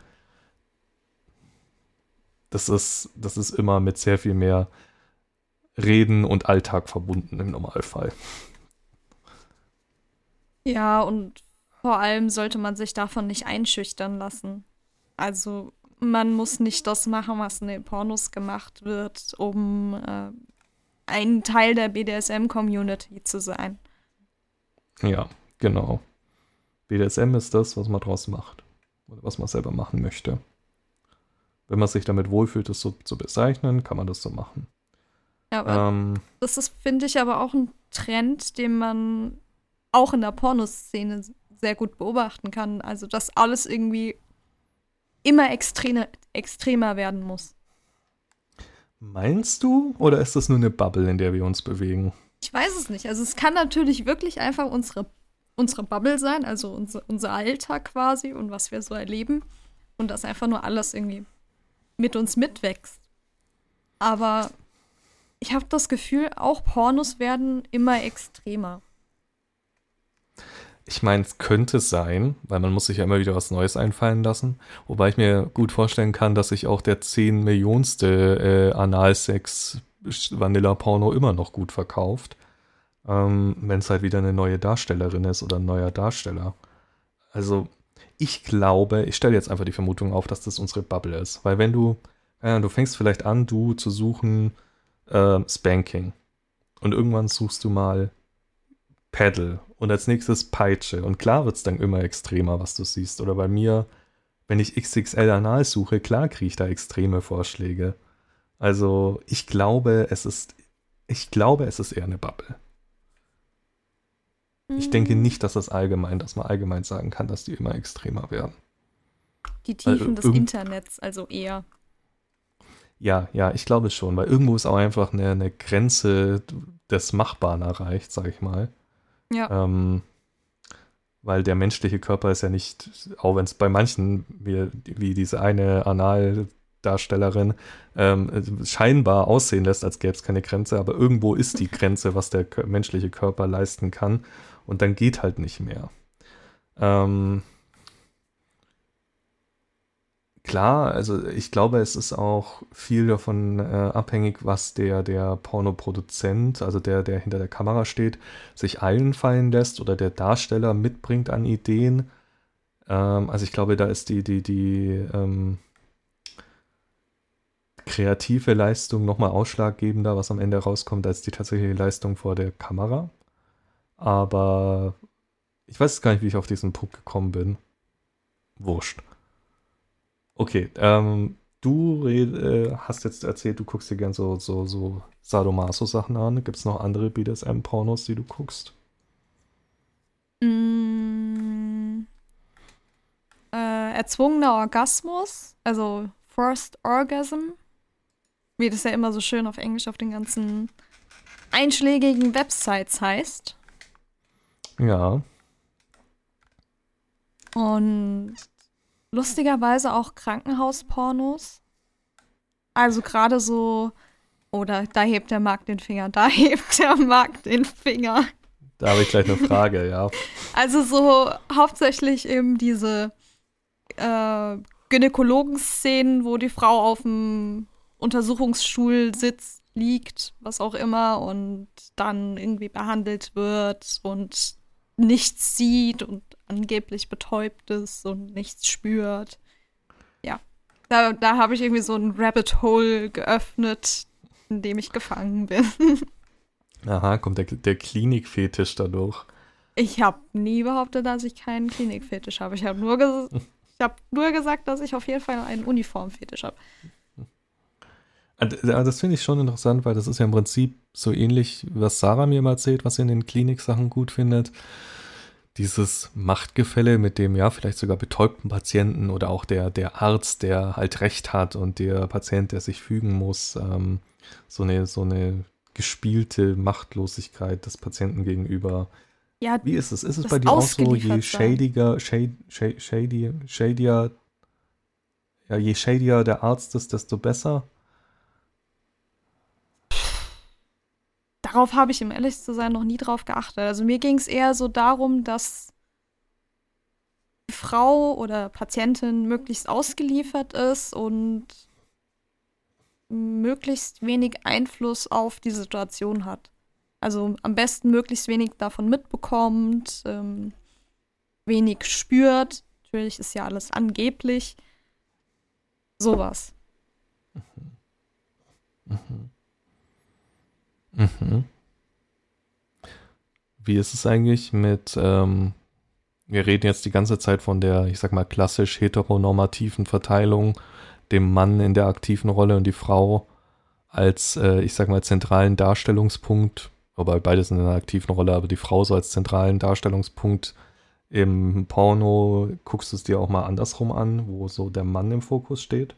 S2: das ist, das ist immer mit sehr viel mehr Reden und Alltag verbunden im Normalfall.
S1: Ja, und vor allem sollte man sich davon nicht einschüchtern lassen. Also man muss nicht das machen, was in den Pornos gemacht wird, um äh, ein Teil der BDSM-Community zu sein.
S2: Ja, genau. BDSM ist das, was man draus macht. Oder was man selber machen möchte. Wenn man sich damit wohlfühlt, es so zu bezeichnen, kann man das so machen.
S1: Ja, ähm, das ist, finde ich, aber auch ein Trend, den man auch in der Pornoszene sehr gut beobachten kann. Also, dass alles irgendwie immer extreme, extremer werden muss.
S2: Meinst du? Oder ist das nur eine Bubble, in der wir uns bewegen?
S1: Ich weiß es nicht. Also es kann natürlich wirklich einfach unsere, unsere Bubble sein, also unser, unser Alltag quasi und was wir so erleben. Und das einfach nur alles irgendwie mit uns mitwächst. Aber ich habe das Gefühl, auch Pornos werden immer extremer.
S2: Ich meine, es könnte sein, weil man muss sich ja immer wieder was Neues einfallen lassen. Wobei ich mir gut vorstellen kann, dass sich auch der 10 Millionste äh, Analsex Vanilla-Porno immer noch gut verkauft. Ähm, Wenn es halt wieder eine neue Darstellerin ist oder ein neuer Darsteller. Also ich glaube, ich stelle jetzt einfach die Vermutung auf, dass das unsere Bubble ist. Weil wenn du, ja, du fängst vielleicht an, du zu suchen äh, Spanking. Und irgendwann suchst du mal Paddle und als nächstes Peitsche. Und klar wird es dann immer extremer, was du siehst. Oder bei mir, wenn ich XXL Anal suche, klar kriege ich da extreme Vorschläge. Also ich glaube, es ist, ich glaube, es ist eher eine Bubble. Ich denke nicht, dass das allgemein, dass man allgemein sagen kann, dass die immer extremer werden.
S1: Die Tiefen also, des Internets, also eher.
S2: Ja, ja, ich glaube schon, weil irgendwo ist auch einfach eine, eine Grenze des Machbaren erreicht, sag ich mal.
S1: Ja.
S2: Ähm, weil der menschliche Körper ist ja nicht, auch wenn es bei manchen, wie, wie diese eine Analdarstellerin, ähm, scheinbar aussehen lässt, als gäbe es keine Grenze, aber irgendwo ist die (laughs) Grenze, was der menschliche Körper leisten kann und dann geht halt nicht mehr. Ähm, klar, also ich glaube, es ist auch viel davon äh, abhängig, was der, der Pornoproduzent, also der, der hinter der Kamera steht, sich einfallen lässt oder der Darsteller mitbringt an Ideen. Ähm, also ich glaube, da ist die, die, die ähm, kreative Leistung nochmal ausschlaggebender, was am Ende rauskommt, als die tatsächliche Leistung vor der Kamera. Aber ich weiß gar nicht, wie ich auf diesen Punkt gekommen bin. Wurscht. Okay, ähm, du äh, hast jetzt erzählt, du guckst dir gern so, so, so Sadomaso-Sachen an. Gibt es noch andere BDSM-Pornos, die du guckst?
S1: Mm, äh, erzwungener Orgasmus, also First Orgasm, wie das ja immer so schön auf Englisch auf den ganzen einschlägigen Websites heißt.
S2: Ja.
S1: Und lustigerweise auch Krankenhauspornos. Also gerade so, oder da hebt der Markt den Finger, da (laughs) hebt der Markt den Finger.
S2: Da habe ich gleich eine Frage, ja. (laughs)
S1: Also so hauptsächlich eben diese äh, Gynäkologen-Szenen, wo die Frau auf dem Untersuchungsstuhl sitzt, liegt, was auch immer, und dann irgendwie behandelt wird und nichts sieht und angeblich betäubt ist und nichts spürt. Ja. Da, da habe ich irgendwie so ein Rabbit Hole geöffnet, in dem ich gefangen bin. (laughs)
S2: Aha, kommt der, der Klinikfetisch dadurch.
S1: Ich habe nie behauptet, dass ich keinen Klinikfetisch habe. Ich habe nur, ges (laughs) hab nur gesagt, dass ich auf jeden Fall einen Uniformfetisch habe.
S2: Das finde ich schon interessant, weil das ist ja im Prinzip so ähnlich, was Sarah mir mal erzählt, was sie in den Kliniksachen gut findet dieses Machtgefälle mit dem ja vielleicht sogar betäubten Patienten oder auch der, der Arzt, der halt Recht hat und der Patient, der sich fügen muss, ähm, so, eine, so eine gespielte Machtlosigkeit des Patienten gegenüber. Ja, Wie ist es? Ist es bei dir auch so, je shadiger, shade, shade, shady, shadier, ja, je shadier der Arzt ist, desto besser?
S1: Darauf habe ich, im ehrlich zu sein, noch nie drauf geachtet. Also mir ging es eher so darum, dass die Frau oder Patientin möglichst ausgeliefert ist und möglichst wenig Einfluss auf die Situation hat. Also am besten möglichst wenig davon mitbekommt, ähm, wenig spürt. Natürlich ist ja alles angeblich. Sowas.
S2: Mhm. Mhm. Mhm. Wie ist es eigentlich mit, ähm, wir reden jetzt die ganze Zeit von der, ich sag mal, klassisch heteronormativen Verteilung, dem Mann in der aktiven Rolle und die Frau als, äh, ich sag mal, zentralen Darstellungspunkt, wobei beides in einer aktiven Rolle, aber die Frau so als zentralen Darstellungspunkt im Porno, guckst du es dir auch mal andersrum an, wo so der Mann im Fokus steht?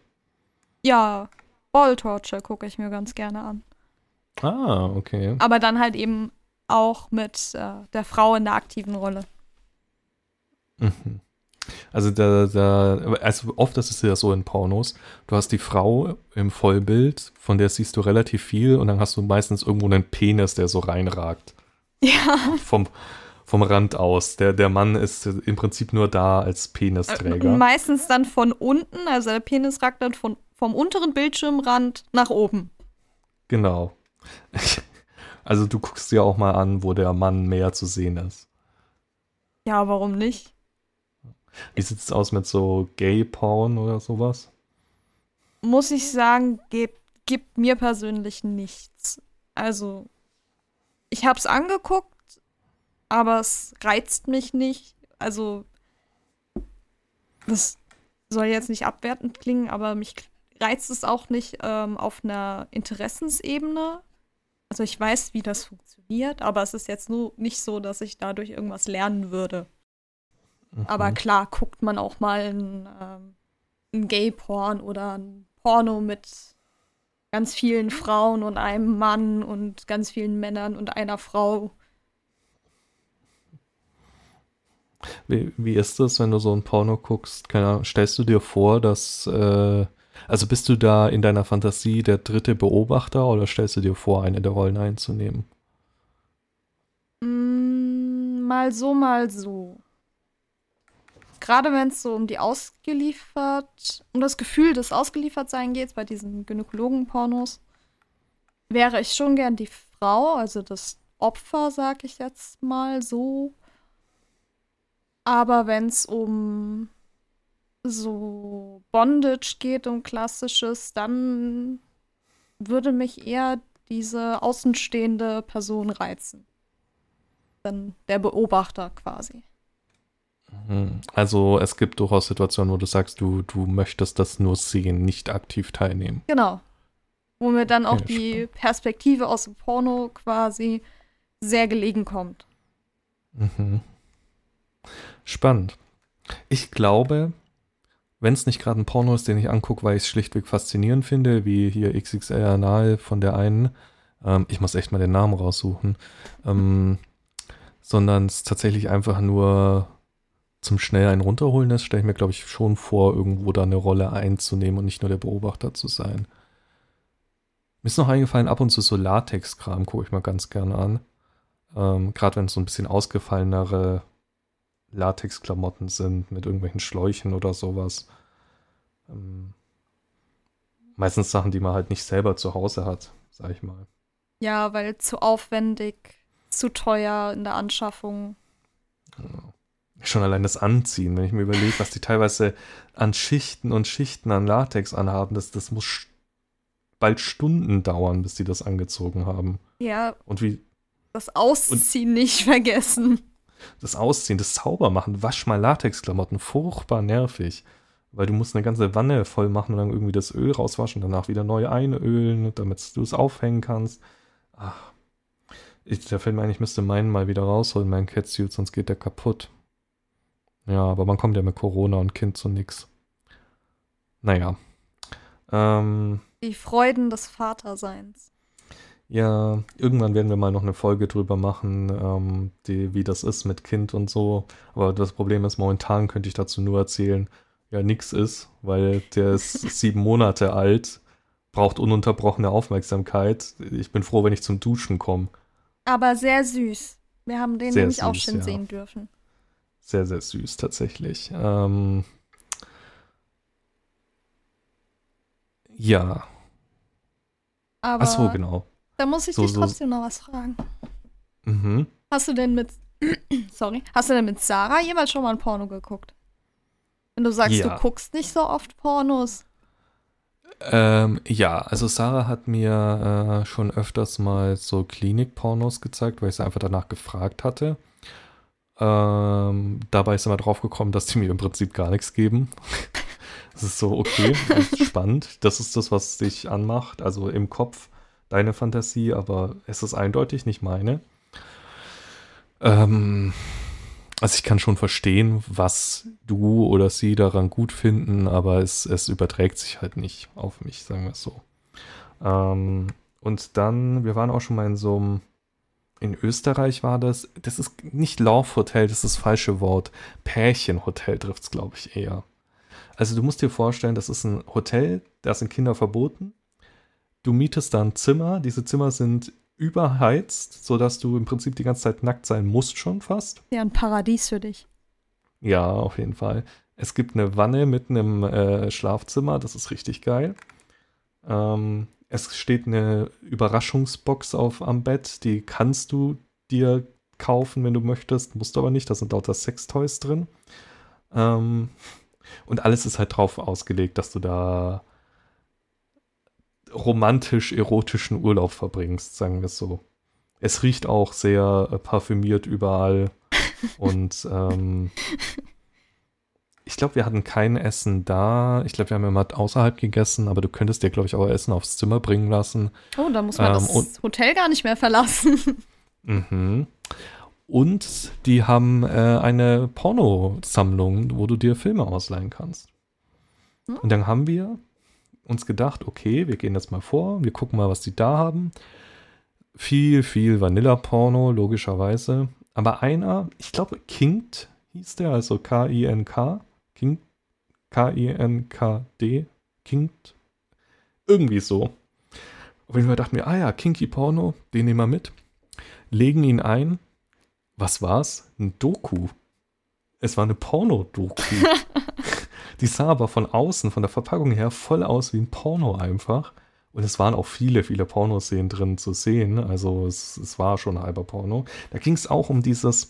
S1: Ja, Ball Torture gucke ich mir ganz gerne an.
S2: Ah, okay.
S1: Aber dann halt eben auch mit äh, der Frau in der aktiven Rolle.
S2: Mhm. Also da, da, also oft ist es ja so in Pornos, du hast die Frau im Vollbild, von der siehst du relativ viel und dann hast du meistens irgendwo einen Penis, der so reinragt.
S1: Ja.
S2: Vom, vom Rand aus. Der, der Mann ist im Prinzip nur da als Penisträger.
S1: Äh, meistens dann von unten, also der Penis ragt dann von, vom unteren Bildschirmrand nach oben.
S2: Genau. (laughs) Also du guckst dir auch mal an, wo der Mann mehr zu sehen ist.
S1: Ja, warum nicht?
S2: Wie sieht es aus mit so Gay-Porn oder sowas?
S1: Muss ich sagen, gibt, gibt mir persönlich nichts. Also, ich habe es angeguckt, aber es reizt mich nicht. Also, das soll jetzt nicht abwertend klingen, aber mich reizt es auch nicht ähm, auf einer Interessensebene. Also ich weiß, wie das funktioniert, aber es ist jetzt nur nicht so, dass ich dadurch irgendwas lernen würde. Mhm. Aber klar, guckt man auch mal ein, ähm, ein Gay-Porn oder ein Porno mit ganz vielen Frauen und einem Mann und ganz vielen Männern und einer Frau.
S2: Wie, wie ist das, wenn du so ein Porno guckst? stellst du dir vor, dass äh, also bist du da in deiner Fantasie der dritte Beobachter oder stellst du dir vor, eine der Rollen einzunehmen?
S1: Mm, mal so, mal so. gerade wenn es so um die ausgeliefert, um das Gefühl des Ausgeliefertsein geht, bei diesen Gynäkologen-Pornos, wäre ich schon gern die Frau, also das Opfer, sag ich jetzt mal so. Aber wenn es um so Bondage geht, um klassisches, dann würde mich eher diese außenstehende Person reizen. Dann der Beobachter quasi.
S2: Mhm. Also es gibt durchaus Situationen, wo du sagst, du, du möchtest das nur sehen, nicht aktiv teilnehmen.
S1: Genau. Wo mir dann auch
S2: Okay,
S1: die
S2: spannend.
S1: Perspektive aus dem Porno quasi sehr gelegen kommt.
S2: Mhm. Spannend. Ich glaube, wenn es nicht gerade ein Porno ist, den ich angucke, weil ich es schlichtweg faszinierend finde, wie hier XXL Anal von der einen, ähm, ich muss echt mal den Namen raussuchen, ähm, sondern es tatsächlich einfach nur zum schnell einen runterholen ist, stelle ich mir, glaube ich, schon vor, irgendwo da eine Rolle einzunehmen und nicht nur der Beobachter zu sein. Mir ist noch eingefallen, ab und zu so Latex-Kram gucke ich mal ganz gerne an. Ähm, Gerade wenn es so ein bisschen ausgefallenere Latex-Klamotten sind mit irgendwelchen Schläuchen oder sowas. Ähm, meistens Sachen, die man halt nicht selber zu Hause hat, sag ich mal.
S1: Ja, weil zu aufwendig, zu teuer in der Anschaffung.
S2: Schon allein das Anziehen, wenn ich mir überlege, was die teilweise an Schichten und Schichten an Latex anhaben, das, das muss bald Stunden dauern, bis die das angezogen haben.
S1: Ja,
S2: Und wie
S1: das Ausziehen nicht vergessen.
S2: Das Ausziehen, das Saubermachen, wasch mal Latexklamotten, furchtbar nervig. Weil du musst eine ganze Wanne voll machen und dann irgendwie das Öl rauswaschen, danach wieder neu einölen, damit du es aufhängen kannst. Ach. Ich, da fällt mir ein, ich müsste meinen mal wieder rausholen, meinen Catsuit, sonst geht der kaputt. Ja, aber man kommt ja mit Corona und Kind zu nix. Naja. Ähm,
S1: Die Freuden des Vaterseins.
S2: Ja, irgendwann werden wir mal noch eine Folge drüber machen, ähm, die, wie das ist mit Kind und so. Aber das Problem ist, momentan könnte ich dazu nur erzählen, ja, nix ist, weil der ist (laughs) sieben Monate alt, braucht ununterbrochene Aufmerksamkeit. Ich bin froh, wenn ich zum Duschen komme.
S1: Aber sehr süß. Wir haben den
S2: Sehr
S1: nämlich auch
S2: süß,
S1: schon
S2: ja.
S1: sehen dürfen.
S2: Sehr, sehr süß tatsächlich. Ähm, ja,
S1: Aber
S2: ach so, genau.
S1: Da muss ich
S2: So,
S1: dich
S2: so-
S1: trotzdem noch was fragen.
S2: Mhm.
S1: Hast du denn mit (clears throat) sorry, hast du denn mit Sarah jemals schon mal ein Porno geguckt? Wenn du sagst,
S2: Ja.
S1: du guckst nicht so oft Pornos.
S2: Ähm, ja, also Sarah hat mir äh, schon öfters mal so Klinik-Pornos gezeigt, weil ich sie einfach danach gefragt hatte. Ähm, dabei ist immer drauf gekommen, dass die mir im Prinzip gar nichts geben. (laughs) Das ist so, okay, das ist spannend. Das ist das, was dich anmacht, also im Kopf deine Fantasie, aber es ist eindeutig nicht meine. Ähm, also ich kann schon verstehen, was du oder sie daran gut finden, aber es, es überträgt sich halt nicht auf mich, sagen wir es so. Ähm, und dann, wir waren auch schon mal in so einem, in Österreich war das, das ist nicht Love Hotel, das ist das falsche Wort. Pärchenhotel trifft es, glaube ich, eher. Also du musst dir vorstellen, das ist ein Hotel, da sind Kinder verboten. Du mietest da ein Zimmer, diese Zimmer sind überheizt, sodass du im Prinzip die ganze Zeit nackt sein musst schon fast.
S1: Ja, ein Paradies für dich.
S2: Ja, auf jeden Fall. Es gibt eine Wanne mitten im äh, Schlafzimmer, das ist richtig geil. Ähm, es steht eine Überraschungsbox auf am Bett, die kannst du dir kaufen, wenn du möchtest, musst du aber nicht, da sind lauter Sextoys drin. Ähm, und alles ist halt drauf ausgelegt, dass du da romantisch-erotischen Urlaub verbringst, sagen wir es so. Es riecht auch sehr äh, parfümiert überall. (laughs) Und ähm, ich glaube, wir hatten kein Essen da. Ich glaube, wir haben immer außerhalb gegessen, aber du könntest dir, glaube ich, auch Essen aufs Zimmer bringen lassen.
S1: Oh, da muss man
S2: Ähm,
S1: das Hotel gar nicht mehr verlassen. (laughs)
S2: Mhm. Und die haben äh, eine Pornosammlung, wo du dir Filme ausleihen kannst.
S1: Hm.
S2: Und dann haben wir uns gedacht, okay, wir gehen jetzt mal vor, wir gucken mal, was die da haben. Viel, viel Vanilla-Porno, logischerweise. Aber einer, ich glaube, Kinkt hieß der, also K-I-N-K. Kinkt, K-I-N-K-D. Kinkt. Irgendwie so. Auf jeden Fall dachten wir, ah ja, Kinky Porno, den nehmen wir mit. Legen ihn ein. Was war's? Ein Doku. Es war eine Porno-Doku. (laughs) die sah aber von außen, von der Verpackung her, voll aus wie ein Porno einfach. Und es waren auch viele, viele Pornoszenen drin zu sehen. Also es, es war schon halber Porno. Da ging es auch um dieses,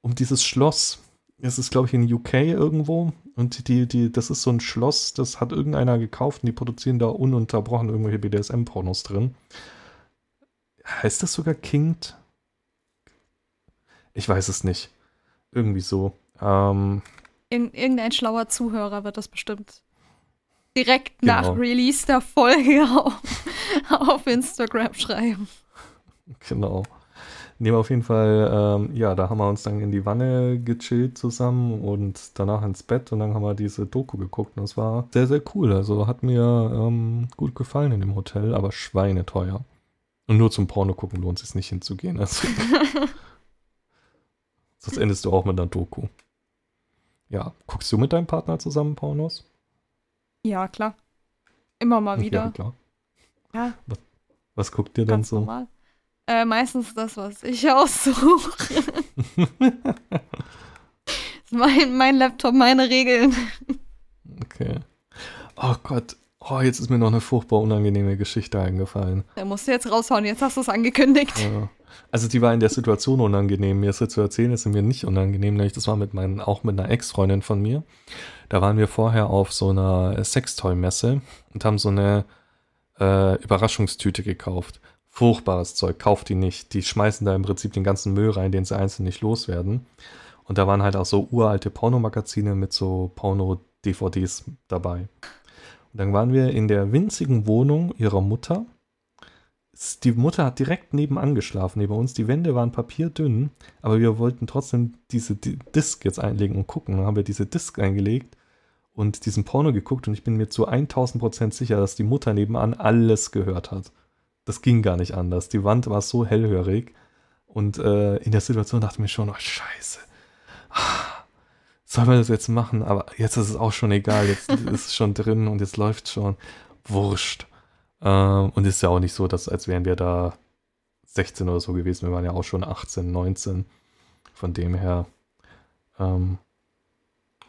S2: um dieses Schloss. Es ist, glaube ich, in UK irgendwo. Und die, die, das ist so ein Schloss, das hat irgendeiner gekauft und die produzieren da ununterbrochen irgendwelche BDSM-Pornos drin. Heißt das sogar Kinged? Ich weiß es nicht. Irgendwie so. Ähm,
S1: Ir irgendein schlauer Zuhörer wird das bestimmt direkt genau. nach Release der Folge (laughs) auf, auf Instagram schreiben.
S2: Genau. Nehmen wir auf jeden Fall, ähm, ja, da haben wir uns dann in die Wanne gechillt zusammen und danach ins Bett und dann haben wir diese Doku geguckt und es war sehr, sehr cool. Also hat mir ähm, gut gefallen in dem Hotel, aber schweineteuer. Und nur zum Porno gucken lohnt es sich nicht hinzugehen. Also. (laughs) Sonst endest du auch mit einer Doku. Ja, guckst du mit deinem Partner zusammen Pornos?
S1: Ja, klar. Immer mal wieder.
S2: Ja, klar.
S1: Ja.
S2: Was, was guckt ihr dann so?
S1: Normal. Äh, meistens das, was ich (laughs) aussuche. (laughs) mein, mein Laptop, meine Regeln.
S2: Okay. Oh Gott. Oh, jetzt ist mir noch eine furchtbar unangenehme Geschichte eingefallen.
S1: Der musst du jetzt raushauen, jetzt hast du es angekündigt.
S2: Ja. Also die war in der Situation unangenehm. Mir ist jetzt zu erzählen, ist mir nicht unangenehm, nämlich das war mit meinen, auch mit einer Ex-Freundin von mir. Da waren wir vorher auf so einer Sextoy-Messe und haben so eine äh, Überraschungstüte gekauft. Furchtbares Zeug, kauft die nicht. Die schmeißen da im Prinzip den ganzen Müll rein, den sie einzeln nicht loswerden. Und da waren halt auch so uralte Pornomagazine mit so Porno-DVDs dabei. Und dann waren wir in der winzigen Wohnung ihrer Mutter die Mutter hat direkt nebenan geschlafen, neben uns. Die Wände waren papierdünn, aber wir wollten trotzdem diese Disc jetzt einlegen und gucken. Dann haben wir diese Disc eingelegt und diesen Porno geguckt und ich bin mir zu 1000 Prozent sicher, dass die Mutter nebenan alles gehört hat. Das ging gar nicht anders. Die Wand war so hellhörig und äh, in der Situation dachte ich mir schon, oh scheiße. Soll man das jetzt machen? Aber jetzt ist es auch schon egal. Jetzt (laughs) ist es schon drin und jetzt läuft schon. Wurscht. Ähm, und ist ja auch nicht so, dass als wären wir da 16 oder so gewesen. Wir waren ja auch schon 18, 19. Von dem her. Ähm,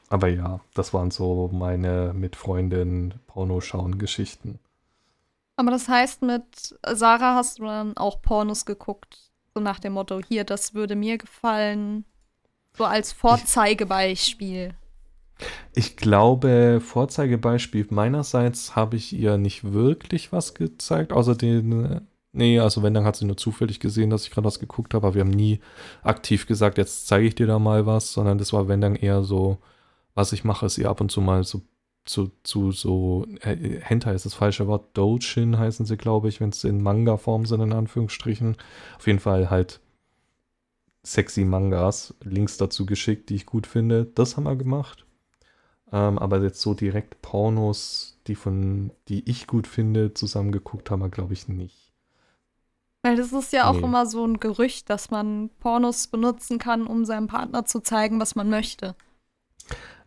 S2: aber ja, das waren so meine mit Freundin Porno schauen Geschichten.
S1: Aber das heißt, mit Sarah hast du dann auch Pornos geguckt. So nach dem Motto, hier, das würde mir gefallen. So als Vorzeigebeispiel.
S2: Ich glaube, Vorzeigebeispiel meinerseits habe ich ihr nicht wirklich was gezeigt, außer den. Nee, also wenn, dann hat sie nur zufällig gesehen, dass ich gerade was geguckt habe, aber wir haben nie aktiv gesagt, jetzt zeige ich dir da mal was, sondern das war, wenn dann eher so, was ich mache, ist ihr ab und zu mal so zu, zu so, äh, Hentai ist das falsche Wort, Dojin heißen sie, glaube ich, wenn es in Manga-Form sind, in Anführungsstrichen. Auf jeden Fall halt sexy Mangas, Links dazu geschickt, die ich gut finde. Das haben wir gemacht. Ähm, aber jetzt so direkt Pornos, die von, die ich gut finde, zusammengeguckt haben wir, glaube ich, nicht.
S1: Weil das ist ja auch nee. immer so ein Gerücht, dass man Pornos benutzen kann, um seinem Partner zu zeigen, was man möchte.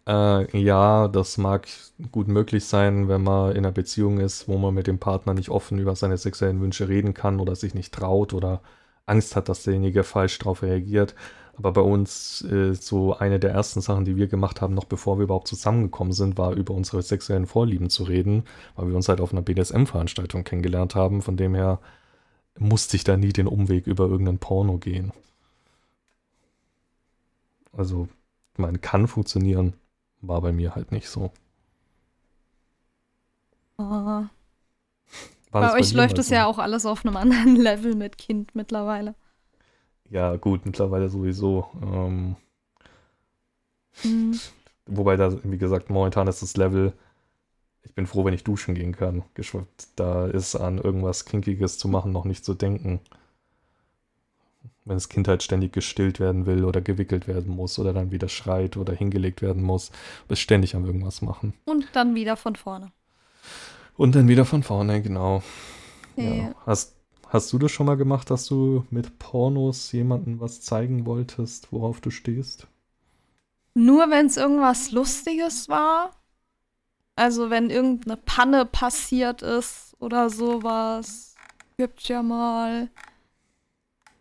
S2: Äh, ja, das mag gut möglich sein, wenn man in einer Beziehung ist, wo man mit dem Partner nicht offen über seine sexuellen Wünsche reden kann oder sich nicht traut oder Angst hat, dass derjenige falsch darauf reagiert. Aber bei uns äh, so eine der ersten Sachen, die wir gemacht haben, noch bevor wir überhaupt zusammengekommen sind, war über unsere sexuellen Vorlieben zu reden, weil wir uns halt auf einer BDSM-Veranstaltung kennengelernt haben. Von dem her musste ich da nie den Umweg über irgendein Porno gehen. Also, meine, kann funktionieren, war bei mir halt nicht so.
S1: Oh. bei euch bei läuft es ja auch alles auf einem anderen (laughs) Level mit Kind mittlerweile.
S2: Ja, gut, mittlerweile sowieso. Ähm, mhm. Wobei da, wie gesagt, momentan ist das Level, ich bin froh, wenn ich duschen gehen kann. Da ist an irgendwas Kinkiges zu machen noch nicht zu denken. Wenn das Kind halt ständig gestillt werden will oder gewickelt werden muss oder dann wieder schreit oder hingelegt werden muss, ist ständig am irgendwas machen.
S1: Und dann wieder von vorne.
S2: Und dann wieder von vorne, genau. Ja. ja. Hast, Hast du das schon mal gemacht, dass du mit Pornos jemandem was zeigen wolltest, worauf du stehst?
S1: Nur wenn es irgendwas Lustiges war. Also wenn irgendeine Panne passiert ist oder sowas. Gibt's ja mal.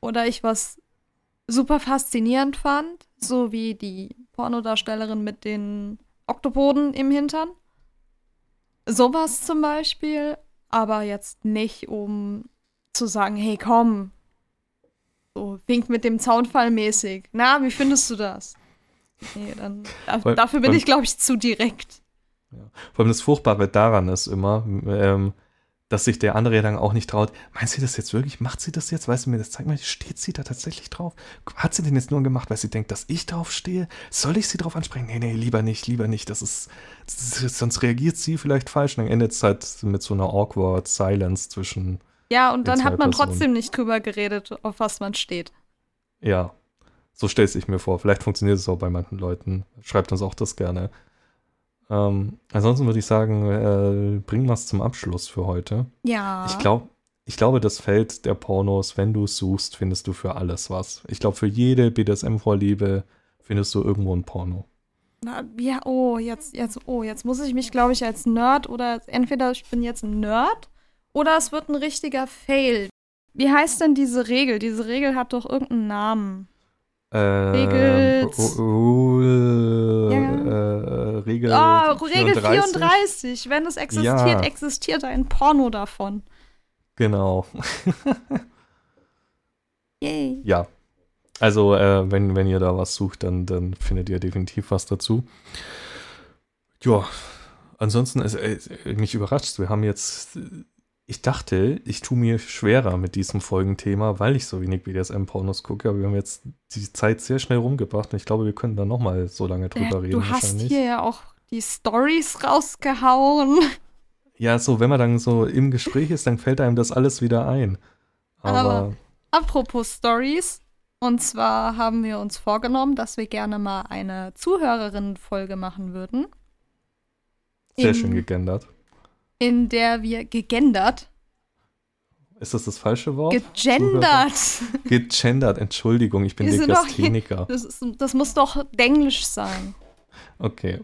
S1: Oder ich was super faszinierend fand. So wie die Pornodarstellerin mit den Oktopoden im Hintern. Sowas zum Beispiel. Aber jetzt nicht, um zu sagen, hey, komm. So, wink mit dem Zaunfall mäßig. Na, wie findest du das? Nee, dann, da, dafür bin ich, glaube ich, zu direkt.
S2: Vor allem das Furchtbare daran ist immer, ähm, dass sich der andere ja dann auch nicht traut. Meint sie das jetzt wirklich? Macht sie das jetzt? Weißt du mir das? Zeig mal, steht sie da tatsächlich drauf? Hat sie den jetzt nur gemacht, weil sie denkt, dass ich drauf stehe? Soll ich sie drauf ansprechen? Nee, nee, lieber nicht, lieber nicht. Das ist, das ist sonst reagiert sie vielleicht falsch. Und dann endet es halt mit so einer awkward Silence zwischen,
S1: Ja, und dann hat man
S2: Personen.
S1: trotzdem nicht drüber geredet, auf was man steht.
S2: ja. So stellt sich mir vor. Vielleicht funktioniert es auch bei manchen Leuten. Schreibt uns auch das gerne. Ähm, ansonsten würde ich sagen, äh, bringen wir es zum Abschluss für heute.
S1: Ja.
S2: Ich, glaub, ich glaube, das Feld der Pornos, wenn du es suchst, findest du für alles was. Ich glaube, für jede BDSM-Vorliebe findest du irgendwo ein Porno.
S1: Na, ja, oh, jetzt, jetzt, oh, jetzt muss ich mich, glaube ich, als Nerd oder entweder ich bin jetzt ein Nerd oder es wird ein richtiger Fail. Wie heißt denn diese Regel? Diese Regel hat doch irgendeinen Namen.
S2: Ähm,
S1: Regels.
S2: Ru- Rule,
S1: Ja.
S2: äh, Regel,
S1: Ah, Regel 34. Wenn es existiert,
S2: Ja.
S1: existiert ein Porno davon.
S2: Genau. (laughs)
S1: Yay.
S2: Ja. Also, äh, wenn, wenn ihr da was sucht, dann, dann findet ihr definitiv was dazu. Ja, ansonsten, ist, äh, mich überrascht, wir haben jetzt, äh, ich dachte, ich tue mir schwerer mit diesem Folgenthema, weil ich so wenig BDSM-Pornos gucke, aber wir haben jetzt die Zeit sehr schnell rumgebracht und ich glaube, wir können da nochmal so lange drüber
S1: Äh,
S2: reden
S1: du hast hier ja auch die Stories rausgehauen.
S2: Ja, so, wenn man dann so im Gespräch ist, dann fällt einem das alles wieder ein. Aber,
S1: Aber- Apropos Stories. Und zwar haben wir uns vorgenommen, dass wir gerne mal eine Zuhörerinnen-Folge machen würden.
S2: sehr schön gegendert.
S1: In der wir gegendert,
S2: Ist das das falsche Wort?
S1: gegendert.
S2: Gegendert, Entschuldigung, ich bin Legastheniker.
S1: Das, ist, das muss doch Englisch sein.
S2: Okay.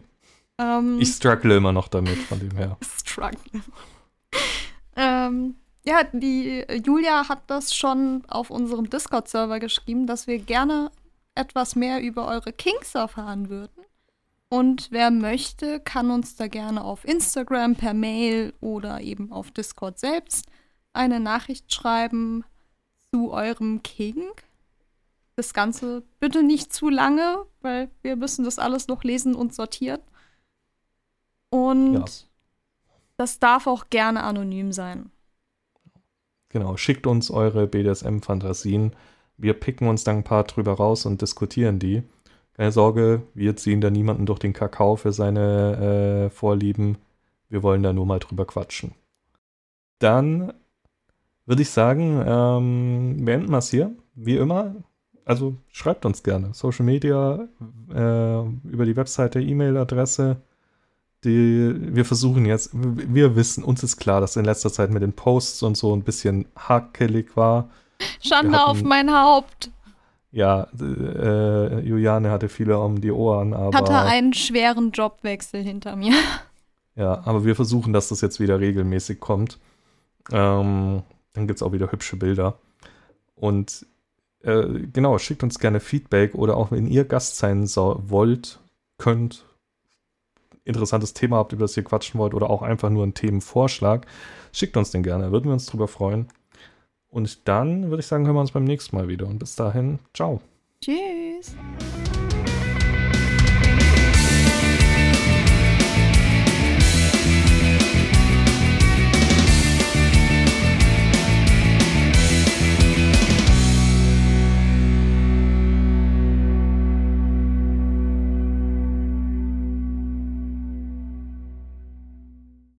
S1: Ähm,
S2: Ich struggle immer noch damit, von dem her. (laughs)
S1: struggle. ähm, ja, die Julia hat das schon auf unserem Discord-Server geschrieben, dass wir gerne etwas mehr über eure Kings erfahren würden. Und wer möchte, kann uns da gerne auf Instagram, per Mail oder eben auf Discord selbst eine Nachricht schreiben zu eurem King. Das Ganze bitte nicht zu lange, weil wir müssen das alles noch lesen und sortieren. Und
S2: Ja.
S1: das darf auch gerne anonym sein.
S2: Genau, schickt uns eure BDSM-Fantasien. Wir picken uns dann ein paar drüber raus und diskutieren die. Keine Sorge, wir ziehen da niemanden durch den Kakao für seine äh, Vorlieben. Wir wollen da nur mal drüber quatschen. Dann würde ich sagen, ähm, beenden wir es hier. Wie immer. Also schreibt uns gerne. Social Media, äh, über die Webseite, E-Mail-Adresse. Die, wir versuchen jetzt, wir wissen, uns ist klar, dass in letzter Zeit mit den Posts und so ein bisschen hakelig war.
S1: Schande
S2: hatten-
S1: auf mein Haupt.
S2: Ja, äh, Juliane hatte viele um die Ohren, aber.
S1: Hatte einen schweren Jobwechsel hinter mir.
S2: Ja, aber wir versuchen, dass das jetzt wieder regelmäßig kommt. Ähm, dann gibt es auch wieder hübsche Bilder. Und äh, genau, schickt uns gerne Feedback oder auch wenn ihr Gast sein so wollt, könnt, interessantes Thema habt, über das ihr quatschen wollt oder auch einfach nur einen Themenvorschlag, schickt uns den gerne, würden wir uns drüber freuen. Und dann würde ich sagen, hören wir uns beim nächsten Mal wieder. Und bis dahin, ciao.
S1: Tschüss.